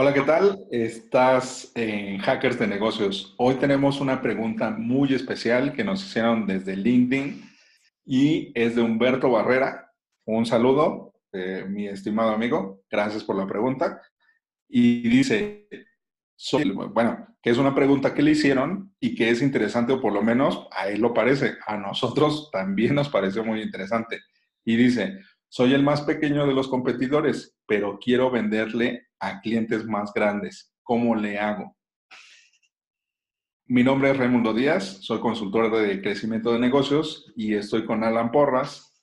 Hola, ¿qué tal? Estás en Hackers de Negocios. Hoy tenemos una pregunta muy especial que nos hicieron desde LinkedIn y es de Humberto Barrera. Un saludo, eh, mi estimado amigo. Gracias por la pregunta. Y dice, bueno, que es una pregunta que le hicieron y que es interesante, o por lo menos a él lo parece. A nosotros también nos pareció muy interesante. Y dice, soy el más pequeño de los competidores, pero quiero venderle a clientes más grandes. ¿Cómo le hago? Mi nombre es Raimundo Díaz, soy consultor de crecimiento de negocios y estoy con Alan Porras.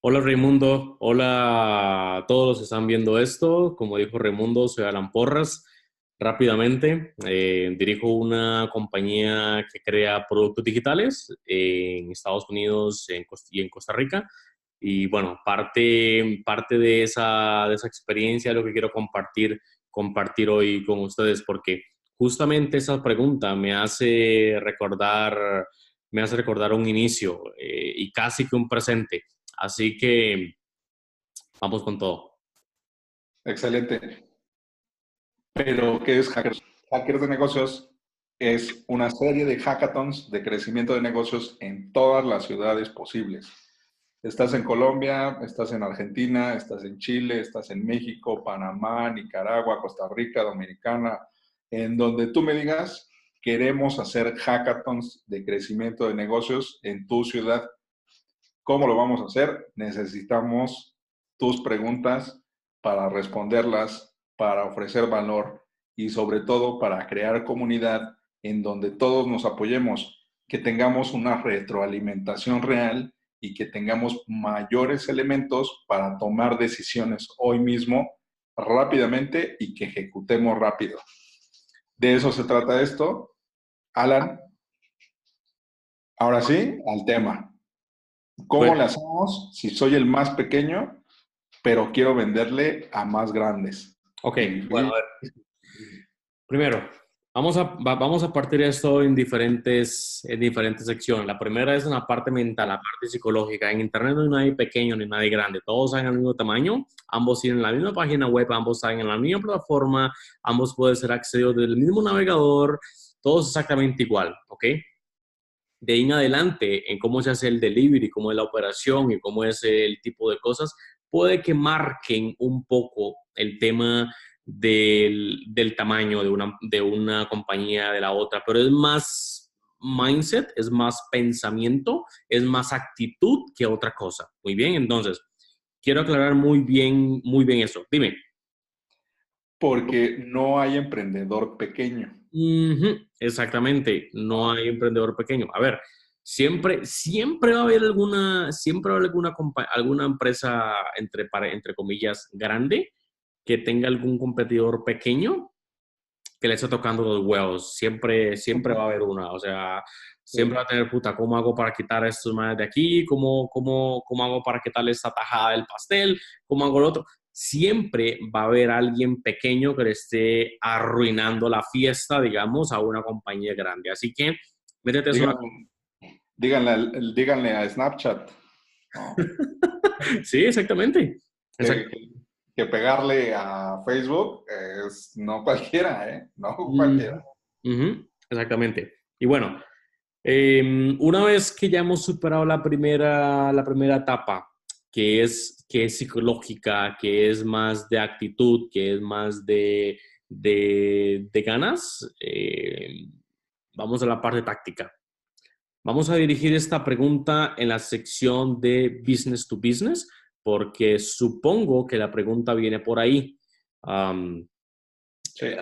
Hola Raimundo, hola a todos los que están viendo esto. Como dijo Raimundo, soy Alan Porras. Rápidamente, eh, dirijo una compañía que crea productos digitales en Estados Unidos y en Costa Rica y bueno, parte, parte de, esa, de esa experiencia lo que quiero compartir, compartir hoy con ustedes, porque justamente esa pregunta me hace recordar, me hace recordar un inicio eh, y casi que un presente. Así que vamos con todo. Excelente. Pero, ¿qué es Hackers? Hackers de negocios es una serie de hackathons de crecimiento de negocios en todas las ciudades posibles. Estás en Colombia, estás en Argentina, estás en Chile, estás en México, Panamá, Nicaragua, Costa Rica, Dominicana, en donde tú me digas, queremos hacer hackathons de crecimiento de negocios en tu ciudad. ¿Cómo lo vamos a hacer? Necesitamos tus preguntas para responderlas, para ofrecer valor y sobre todo para crear comunidad en donde todos nos apoyemos, que tengamos una retroalimentación real y que tengamos mayores elementos para tomar decisiones hoy mismo rápidamente y que ejecutemos rápido. De eso se trata esto. Alan, ahora sí, al tema. ¿Cómo le hacemos si soy el más pequeño, pero quiero venderle a más grandes? Ok, bueno, a ver. Primero, Vamos a, vamos a partir esto en diferentes, en diferentes secciones. La primera es en la parte mental, la parte psicológica. En Internet no hay nadie pequeño ni nadie grande. Todos están al mismo tamaño, ambos tienen la misma página web, ambos están en la misma plataforma, ambos pueden ser accedidos del mismo navegador, todos exactamente igual, ¿ok? de ahí en adelante, en cómo se hace el delivery, cómo es la operación y cómo es el tipo de cosas, puede que marquen un poco el tema del, del tamaño de una, de una compañía de la otra, pero es más mindset, es más pensamiento, es más actitud que otra cosa. Muy bien, entonces, quiero aclarar muy bien, muy bien eso. Dime. Porque no hay emprendedor pequeño. Exactamente, no hay emprendedor pequeño. A ver, siempre, siempre va a haber alguna, siempre va a haber alguna, alguna empresa, entre, entre comillas, grande que tenga algún competidor pequeño que le esté tocando los huevos. Siempre, siempre va a haber una. O sea, siempre va a tener, puta, ¿cómo hago para quitar estos manes de aquí? ¿Cómo, cómo, ¿Cómo hago para quitarle esta tajada del pastel? ¿Cómo hago lo otro? siempre va a haber alguien pequeño que le esté arruinando la fiesta, digamos, a una compañía grande. Así que, métete eso. Díganle, díganle, a Snapchat. sí, exactamente. Que, pegarle a Facebook es no cualquiera, ¿eh? No cualquiera. Exactamente. Y bueno, em, una vez que ya hemos superado la primera, la primera etapa, que es, que es psicológica, que es más de actitud, que es más de, de, ganas, eh, vamos a la parte táctica. Vamos a dirigir esta pregunta en la sección de business to business, porque supongo que la pregunta viene por ahí. Eh,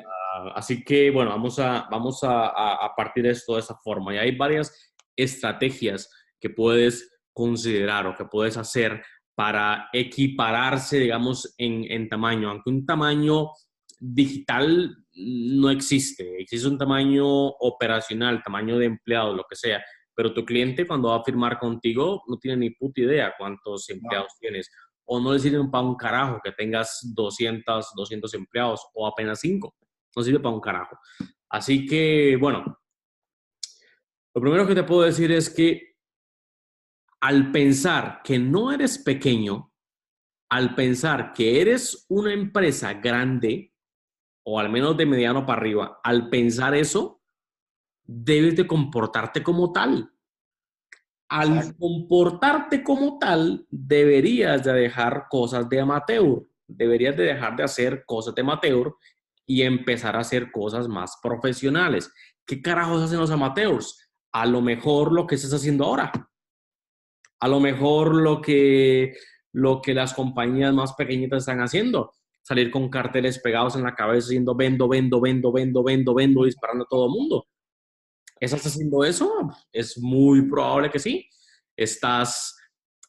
así que, bueno, vamos a, vamos a, a partir de esto de esa forma. Y hay varias estrategias que puedes considerar o que puedes hacer para equipararse, digamos, en, tamaño, aunque un tamaño digital no existe, existe un tamaño operacional, tamaño de empleados, lo que sea, pero tu cliente cuando va a firmar contigo no tiene ni puta idea cuántos empleados tienes, o no le sirve para un carajo que tengas 200, 200 empleados o apenas 5, no sirve para un carajo. Así que, bueno, lo primero que te puedo decir es que al pensar que no eres pequeño, al pensar que eres una empresa grande, o al menos de mediano para arriba, al pensar eso, debes de comportarte como tal. Al comportarte como tal, deberías de dejar cosas de amateur, deberías de dejar de hacer cosas de amateur y empezar a hacer cosas más profesionales. ¿Qué carajos hacen los amateurs? A lo mejor lo que estás haciendo ahora a lo mejor lo que, lo que las compañías más pequeñitas están haciendo, salir con carteles pegados en la cabeza diciendo vendo, vendo, vendo, vendo, vendo, vendo, disparando a todo el mundo. ¿Estás haciendo eso? Es muy probable que sí. Estás,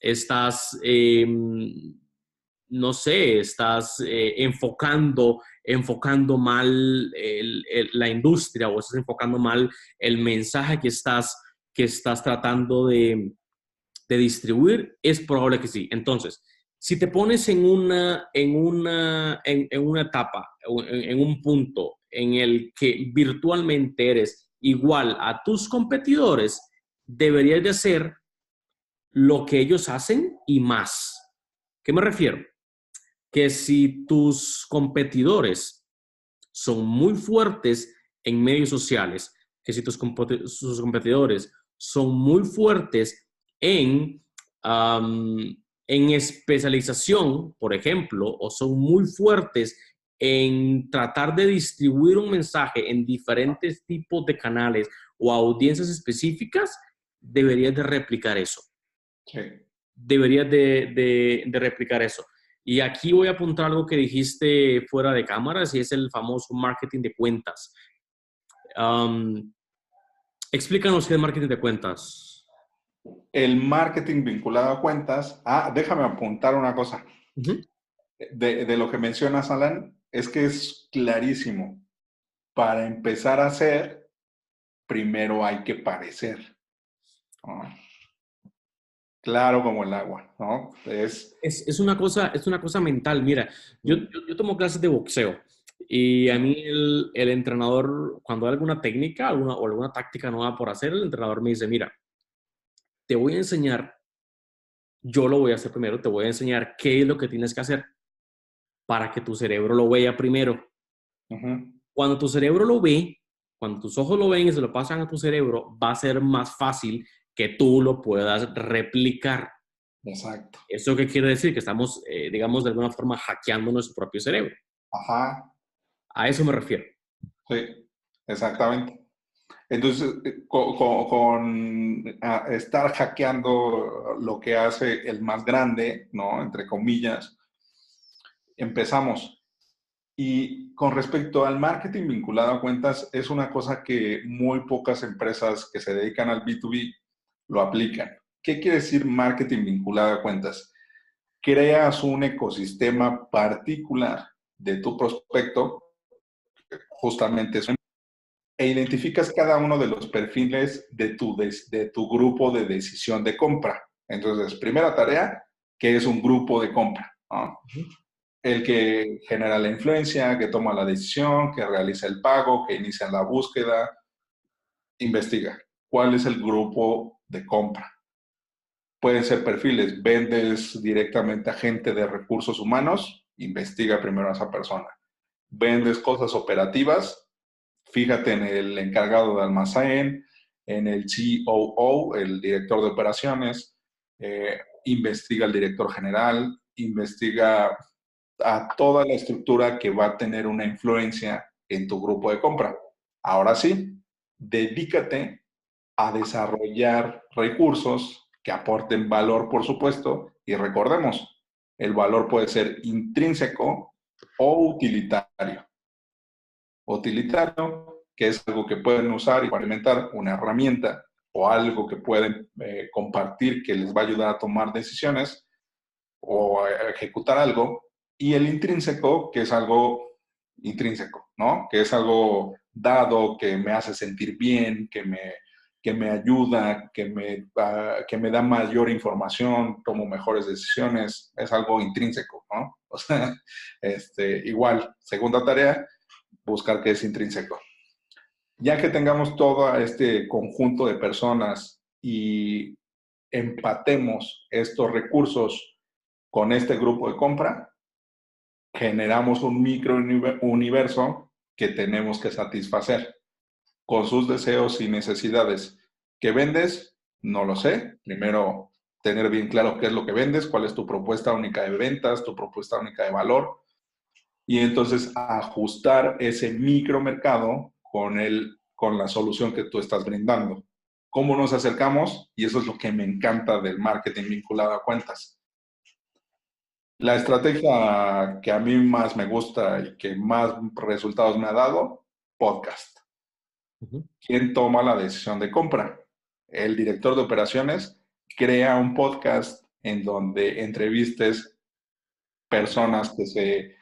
estás, em, no sé, estás eh, enfocando, enfocando mal la industria o estás enfocando mal el mensaje que estás, que estás tratando de, de distribuir? Es probable que sí. Entonces, si te pones en una, en una, en, una etapa, en, en, un punto en el que virtualmente eres igual a tus competidores, deberías de hacer lo que ellos hacen y más. ¿Qué me refiero? Que si tus competidores son muy fuertes en medios sociales, que si tus competidores son muy fuertes en, en especialización, por ejemplo, o son muy fuertes en tratar de distribuir un mensaje en diferentes tipos de canales o audiencias específicas, deberías de replicar eso. Sí. Deberías de, de, replicar eso. Y aquí voy a apuntar algo que dijiste fuera de cámaras y es el famoso marketing de cuentas. explícanos qué es marketing de cuentas el marketing vinculado a cuentas. Ah, déjame apuntar una cosa. de, lo que mencionas, Alan, es que es clarísimo. Para empezar a hacer, primero hay que parecer. Claro como el agua, ¿no? Es, es, una, cosa, es una cosa mental. Mira, yo, yo, tomo clases de boxeo y a mí el, el, entrenador, cuando hay alguna técnica alguna, o alguna táctica nueva por hacer, el entrenador me dice, mira, te voy a enseñar, yo lo voy a hacer primero, te voy a enseñar qué es lo que tienes que hacer para que tu cerebro lo vea primero. Cuando tu cerebro lo ve, cuando tus ojos lo ven y se lo pasan a tu cerebro, va a ser más fácil que tú lo puedas replicar. Exacto. ¿Eso qué quiere decir? Que estamos, eh, digamos, de alguna forma hackeando nuestro propio cerebro. Ajá. A eso me refiero. Sí, exactamente. Entonces, eh, con, estar hackeando lo que hace el más grande, ¿no? Entre comillas, empezamos. Y con respecto al marketing vinculado a cuentas, es una cosa que muy pocas empresas que se dedican al B2B lo aplican. ¿Qué quiere decir marketing vinculado a cuentas? Creas un ecosistema particular de tu prospecto, justamente eso, e identificas cada uno de los perfiles de tu, de, tu grupo de decisión de compra. Entonces, primera tarea, que es un grupo de compra. El que genera la influencia, que toma la decisión, que realiza el pago, que inicia la búsqueda, investiga cuál es el grupo de compra. Pueden ser perfiles, vendes directamente a gente de recursos humanos, investiga primero a esa persona. Vendes cosas operativas, fíjate en el encargado de almacén, en el COO, el director de operaciones, eh, investiga al director general, investiga a toda la estructura que va a tener una influencia en tu grupo de compra. Ahora sí, dedícate a desarrollar recursos que aporten valor, por supuesto, y recordemos, el valor puede ser intrínseco o utilitario. Utilitario, que es algo que pueden usar y implementar una herramienta o algo que pueden eh, compartir que les va a ayudar a tomar decisiones o ejecutar algo. Y el intrínseco, que es algo intrínseco, ¿no? Que es algo dado, que me hace sentir bien, que me, que me ayuda, que me, que me da mayor información, tomo mejores decisiones, es algo intrínseco, ¿no? O sea, este, igual, segunda tarea, buscar qué es intrínseco. Ya que tengamos todo este conjunto de personas y empatemos estos recursos con este grupo de compra, generamos un micro universo que tenemos que satisfacer con sus deseos y necesidades. ¿Qué vendes? No lo sé. Primero, tener bien claro qué es lo que vendes, cuál es tu propuesta única de ventas, tu propuesta única de valor. Y entonces ajustar ese micromercado con, el, con la solución que tú estás brindando. ¿Cómo nos acercamos? Y eso es lo que me encanta del marketing vinculado a cuentas. La estrategia que a mí más me gusta y que más resultados me ha dado, podcast. ¿Quién toma la decisión de compra? El director de operaciones crea un podcast en donde entrevistes personas que, se,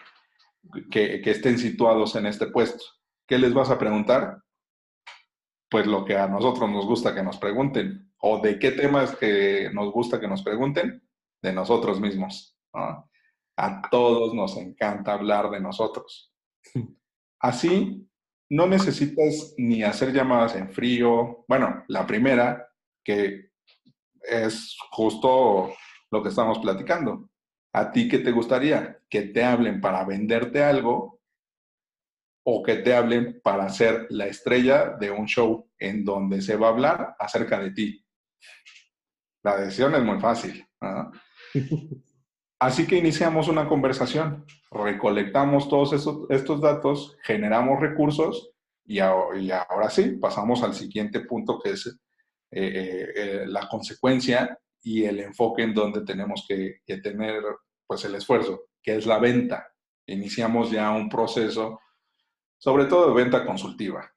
que, que estén situados en este puesto. ¿Qué les vas a preguntar? Pues lo que a nosotros nos gusta que nos pregunten. ¿O de qué temas que nos gusta que nos pregunten? De nosotros mismos. A todos nos encanta hablar de nosotros. Así no necesitas ni hacer llamadas en frío. Bueno, la primera, que es justo lo que estamos platicando. ¿A ti qué te gustaría? ¿Que te hablen para venderte algo o que te hablen para ser la estrella de un show en donde se va a hablar acerca de ti? La decisión es muy fácil. Así que iniciamos una conversación, recolectamos todos estos, datos, generamos recursos y, ahora sí, pasamos al siguiente punto que es eh, eh, eh, la consecuencia y el enfoque en donde tenemos que, tener pues el esfuerzo, que es la venta. Iniciamos ya un proceso, sobre todo de venta consultiva,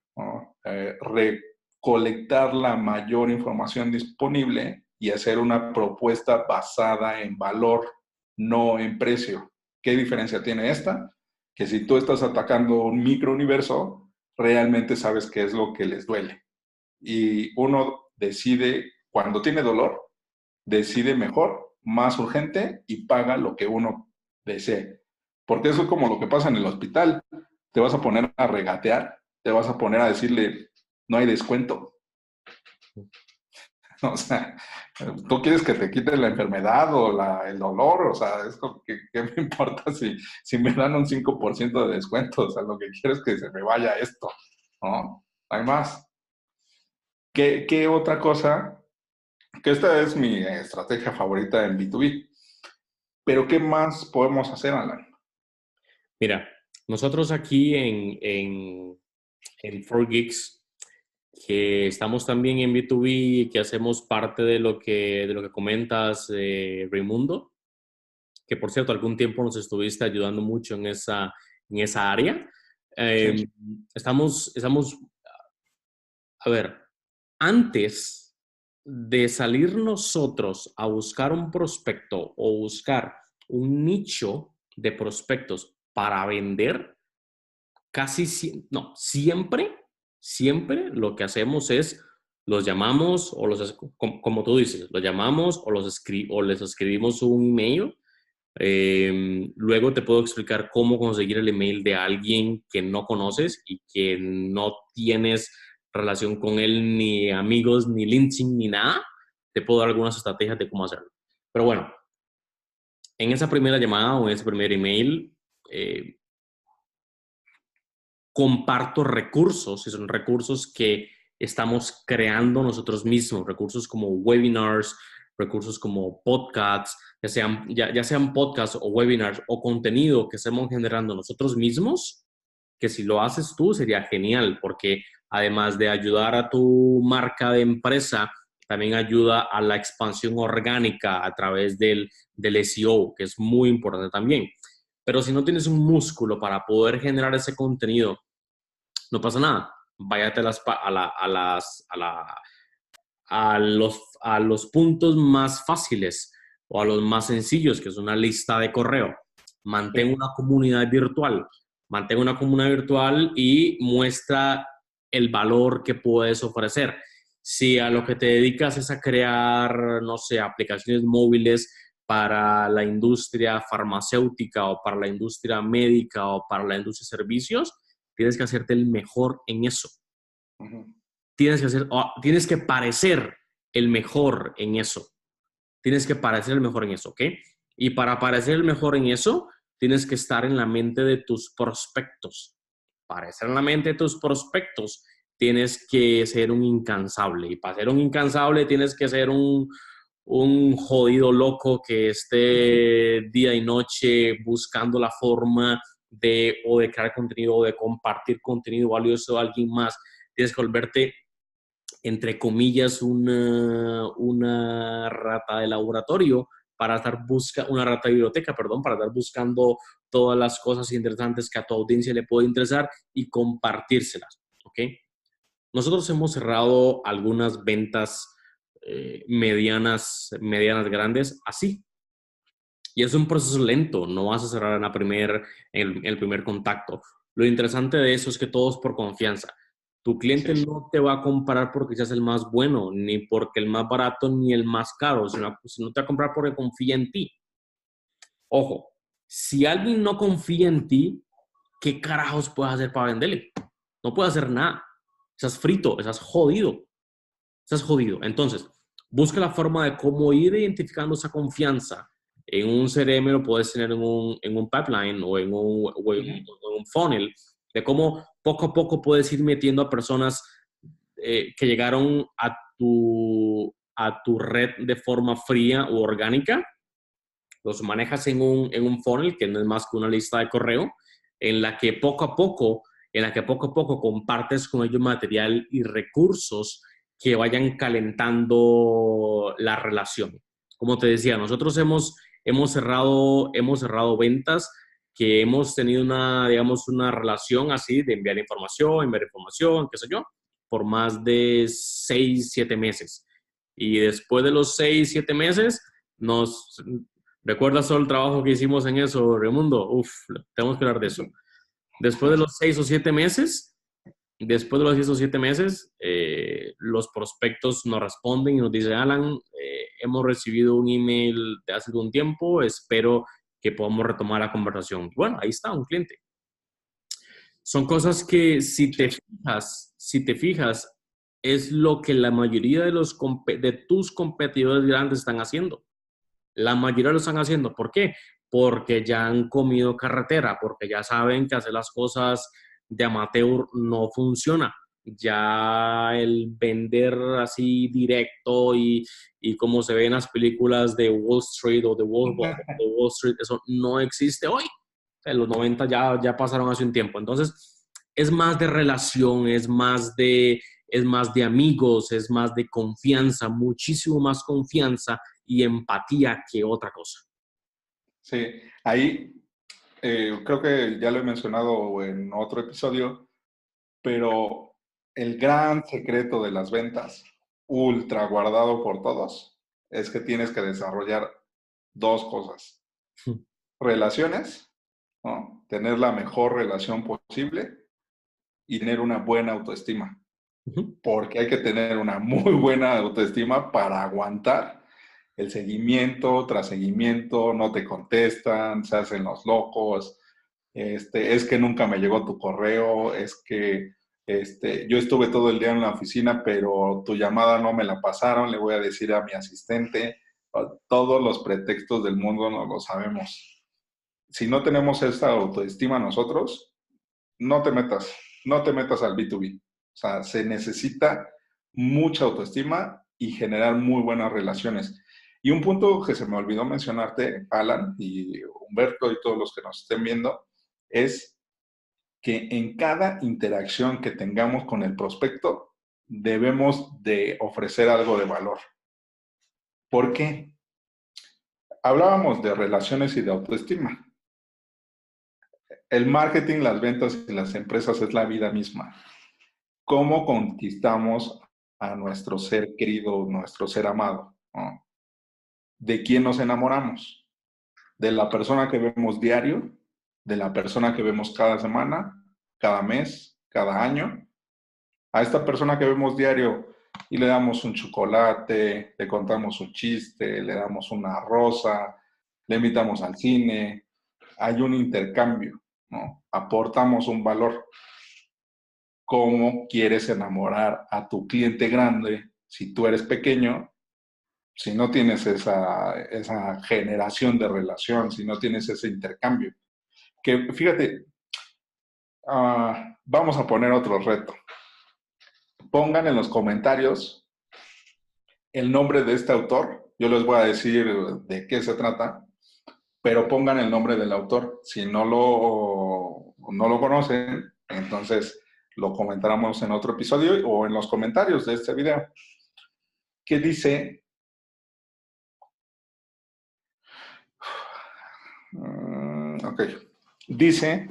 recolectar la mayor información disponible y hacer una propuesta basada en valor no en precio. ¿Qué diferencia tiene esta? Que si tú estás atacando un microuniverso, realmente sabes qué es lo que les duele. Y uno decide, cuando tiene dolor, decide mejor, más urgente y paga lo que uno desee. Porque eso es como lo que pasa en el hospital. Te vas a poner a regatear, te vas a poner a decirle, no hay descuento. O sea, tú quieres que te quite la enfermedad o el dolor, o sea, es que, ¿qué me importa si, si me dan un 5% de descuento? O sea, lo que quiero es que se me vaya esto, ¿no? hay más. ¿Qué, qué otra cosa? Que esta es mi estrategia favorita en B2B. Pero ¿qué más podemos hacer, Alan? Mira, nosotros aquí en, en, en 4Geeks, que estamos también en B2B, que hacemos parte de lo que, de lo que comentas, eh, Raimundo, que por cierto, algún tiempo nos estuviste ayudando mucho en esa, en esa área. Eh, estamos, estamos, a ver, antes de salir nosotros a buscar un prospecto o buscar un nicho de prospectos para vender, casi, no, siempre, siempre lo que hacemos es los llamamos o los, como, tú dices, los llamamos o, los o les escribimos un email. Em, luego te puedo explicar cómo conseguir el email de alguien que no conoces y que no tienes relación con él, ni amigos, ni LinkedIn, ni nada. Te puedo dar algunas estrategias de cómo hacerlo. Pero bueno, en esa primera llamada o en ese primer email, eh, comparto recursos, y son recursos que estamos creando nosotros mismos, recursos como webinars, recursos como podcasts, ya sean, ya, sean podcasts o webinars o contenido que estemos generando nosotros mismos, que si lo haces tú sería genial, porque además de ayudar a tu marca de empresa, también ayuda a la expansión orgánica a través del, del SEO, que es muy importante también. Pero si no tienes un músculo para poder generar ese contenido, no pasa nada. Váyate a, las, a, la, a, las, a, la, a, los, a los puntos más fáciles o a los más sencillos, que es una lista de correo. Mantén una comunidad virtual. Mantén una comunidad virtual y muestra el valor que puedes ofrecer. Si a lo que te dedicas es a crear, no sé, aplicaciones móviles para la industria farmacéutica o para la industria médica o para la industria de servicios, tienes que hacerte el mejor en eso. Tienes que hacer, tienes que parecer el mejor en eso. Tienes que parecer el mejor en eso, ¿ok? Y para parecer el mejor en eso, tienes que estar en la mente de tus prospectos. Para estar en la mente de tus prospectos, tienes que ser un incansable. Y para ser un incansable, tienes que ser un, un jodido loco que esté día y noche buscando la forma de o de crear contenido o de compartir contenido valioso a alguien más. Tienes que volverte, entre comillas, una, una rata de laboratorio para estar buscando, una rata de biblioteca, perdón, para estar buscando todas las cosas interesantes que a tu audiencia le puede interesar y compartírselas, ¿ok? Nosotros hemos cerrado algunas ventas eh, medianas, medianas grandes así. Y es un proceso lento, no vas a cerrar en, la primer, en el primer contacto. Lo interesante de eso es que todo es por confianza. Tu cliente no te va a comprar porque seas el más bueno, ni porque el más barato, ni el más caro, sino, sino te va a comprar porque confía en ti. Ojo, si alguien no confía en ti, ¿qué carajos puedes hacer para venderle? No puedes hacer nada. Estás frito, estás jodido. Estás jodido. Entonces, busca la forma de cómo ir identificando esa confianza. En un CRM lo puedes tener en un, en un pipeline o en un, un, funnel, de cómo poco a poco puedes ir metiendo a personas eh, que llegaron a tu, a tu red de forma fría o orgánica. Los manejas en un, en un funnel, que no es más que una lista de correo, en la que poco a poco, en la que poco a poco compartes con ellos material y recursos que vayan calentando la relación. Como te decía, nosotros hemos, hemos, cerrado, hemos cerrado ventas que hemos tenido una, digamos, una relación así de enviar información, enviar información, qué sé yo, por más de seis, siete meses. Y después de los seis, siete meses, nos... ¿Recuerdas todo el trabajo que hicimos en eso, Raimundo? Uf, tenemos que hablar de eso. Después de los seis o siete meses, Después de los 6 o 7 meses, eh, los prospectos nos responden y nos dicen, Alan, eh, hemos recibido un email de hace un tiempo, espero que podamos retomar la conversación. Bueno, ahí está, un cliente. Son cosas que si te fijas, si te fijas, es lo que la mayoría de, los, de tus competidores grandes están haciendo. La mayoría lo están haciendo. ¿Por qué? Porque ya han comido carretera, porque ya saben que hacer las cosas de amateur no funciona. Ya el vender así directo y, y como se ve en las películas de Wall Street o de Wall, de Wall Street, eso no existe hoy. En los 90 ya, ya pasaron hace un tiempo. Entonces, es más de relación, es más de, es más de amigos, es más de confianza, muchísimo más confianza y empatía que otra cosa. Sí, ahí eh, creo que ya lo he mencionado en otro episodio, pero el gran secreto de las ventas, ultra guardado por todos, es que tienes que desarrollar dos cosas. Relaciones, ¿no? tener la mejor relación posible y tener una buena autoestima. Porque hay que tener una muy buena autoestima para aguantar el seguimiento tras seguimiento, no te contestan, se hacen los locos, este, es que nunca me llegó tu correo, es que este, yo estuve todo el día en la oficina, pero tu llamada no me la pasaron, le voy a decir a mi asistente, todos los pretextos del mundo no lo sabemos. Si no tenemos esta autoestima nosotros, no te metas, no te metas al B2B. O sea, se necesita mucha autoestima y generar muy buenas relaciones. Y un punto que se me olvidó mencionarte, Alan y Humberto y todos los que nos estén viendo, es que en cada interacción que tengamos con el prospecto, debemos de ofrecer algo de valor. ¿Por qué? Hablábamos de relaciones y de autoestima. El marketing, las ventas y las empresas es la vida misma. ¿Cómo conquistamos a nuestro ser querido, nuestro ser amado? ¿De quién nos enamoramos? ¿De la persona que vemos diario? ¿De la persona que vemos cada semana, cada mes, cada año? A esta persona que vemos diario y le damos un chocolate, le contamos un chiste, le damos una rosa, le invitamos al cine, hay un intercambio, ¿no? Aportamos un valor. ¿Cómo quieres enamorar a tu cliente grande si tú eres pequeño si no tienes esa, esa generación de relación, si no tienes ese intercambio. Que fíjate, ah, vamos a poner otro reto. Pongan en los comentarios el nombre de este autor. Yo les voy a decir de qué se trata, pero pongan el nombre del autor. Si no lo, no lo conocen, entonces lo comentaremos en otro episodio o en los comentarios de este video. ¿Qué dice ok. Dice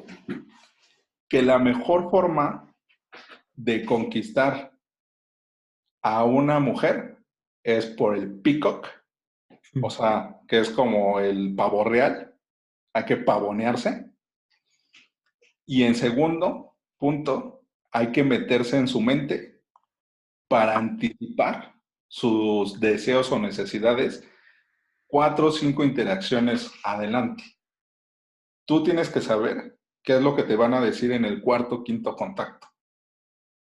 que la mejor forma de conquistar a una mujer es por el peacock, o sea, que es como el pavo real, hay que pavonearse. Y en segundo punto, hay que meterse en su mente para anticipar sus deseos o necesidades cuatro o cinco interacciones adelante. Tú tienes que saber qué es lo que te van a decir en el cuarto, quinto contacto.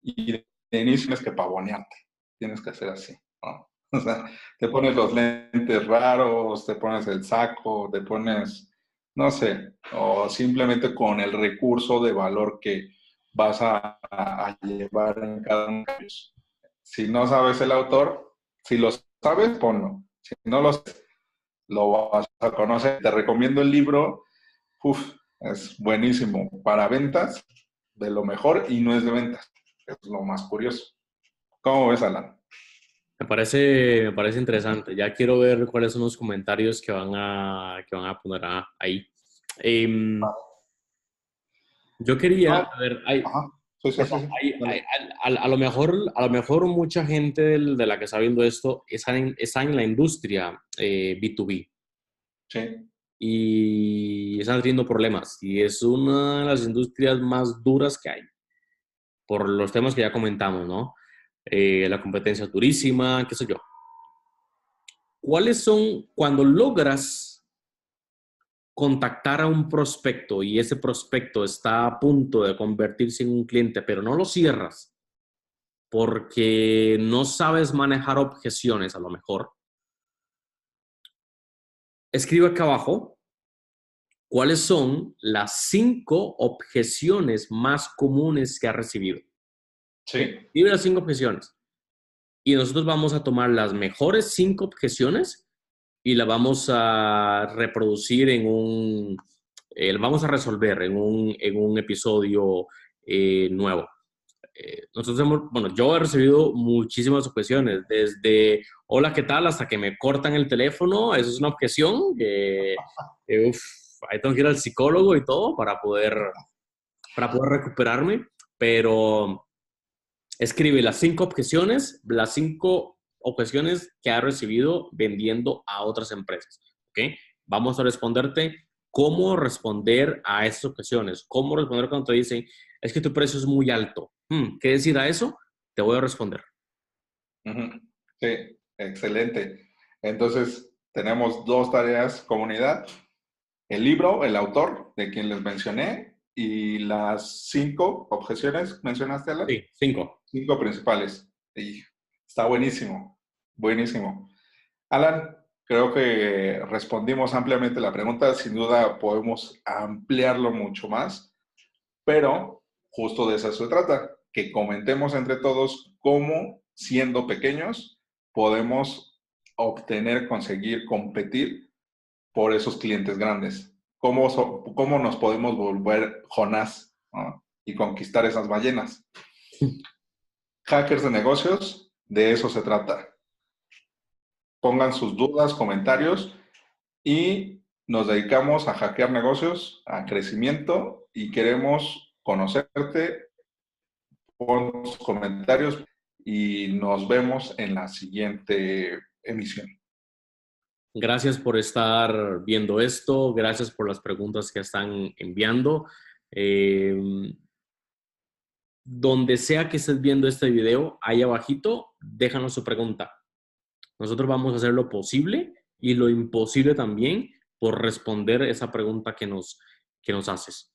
Y de inicio tienes que pavonearte. Tienes que hacer así. O sea, te pones los lentes raros, te pones el saco, te pones, no sé, o simplemente con el recurso de valor que vas a, a llevar en cada uno de ellos. Si no sabes el autor, si lo sabes, ponlo. Si no lo sabes, lo vas a conocer. Te recomiendo el libro, Uf, es buenísimo para ventas, de lo mejor y no es de ventas, es lo más curioso. ¿Cómo ves, Alan? Me parece, me parece interesante. Ya quiero ver cuáles son los comentarios que van a, que van a poner ahí. Em, yo quería, a ver, hay, a, lo mejor, a lo mejor mucha gente de la que está viendo esto está en, está en la industria B2B. Eh, sí. Y están teniendo problemas. Y es una de las industrias más duras que hay. Por los temas que ya comentamos, ¿no? Eh, la competencia durísima, qué sé yo. ¿Cuáles son, cuando logras contactar a un prospecto y ese prospecto está a punto de convertirse en un cliente, pero no lo cierras porque no sabes manejar objeciones a lo mejor, escribe acá abajo cuáles son las cinco objeciones más comunes que ha recibido. Sí. Escribe las cinco objeciones. Y nosotros vamos a tomar las mejores cinco objeciones y las vamos a reproducir en un, eh, vamos a resolver en un, en un episodio eh, nuevo. Eh, nosotros hemos, bueno, yo he recibido muchísimas objeciones, desde hola, ¿qué tal? hasta que me cortan el teléfono, eso es una objeción, que, uf, ahí tengo que ir al psicólogo y todo para poder, para poder recuperarme, pero escribe las cinco objeciones, las cinco objeciones que ha recibido vendiendo a otras empresas, ¿ok? Vamos a responderte cómo responder a esas objeciones, cómo responder cuando te dicen, es que tu precio es muy alto. Hmm, ¿Qué decir a eso? Te voy a responder. Sí, excelente. Entonces, tenemos dos tareas, comunidad. El libro, el autor de quien les mencioné y las cinco objeciones, ¿mencionaste, Alan? Sí, cinco. Cinco principales. Y está buenísimo, buenísimo. Alan, creo que respondimos ampliamente la pregunta. Sin duda podemos ampliarlo mucho más, pero justo de eso se trata, que comentemos entre todos cómo, siendo pequeños, podemos obtener, conseguir, competir por esos clientes grandes. ¿Cómo, cómo nos podemos volver Jonás y conquistar esas ballenas? Hackers de negocios, de eso se trata. Pongan sus dudas, comentarios y nos dedicamos a hackear negocios, a crecimiento y queremos conocerte. Pon tus comentarios y nos vemos en la siguiente emisión. Gracias por estar viendo esto, gracias por las preguntas que están enviando. Em, donde sea que estés viendo este video, ahí abajito, déjanos su pregunta. Nosotros vamos a hacer lo posible y lo imposible también por responder esa pregunta que nos, que nos haces.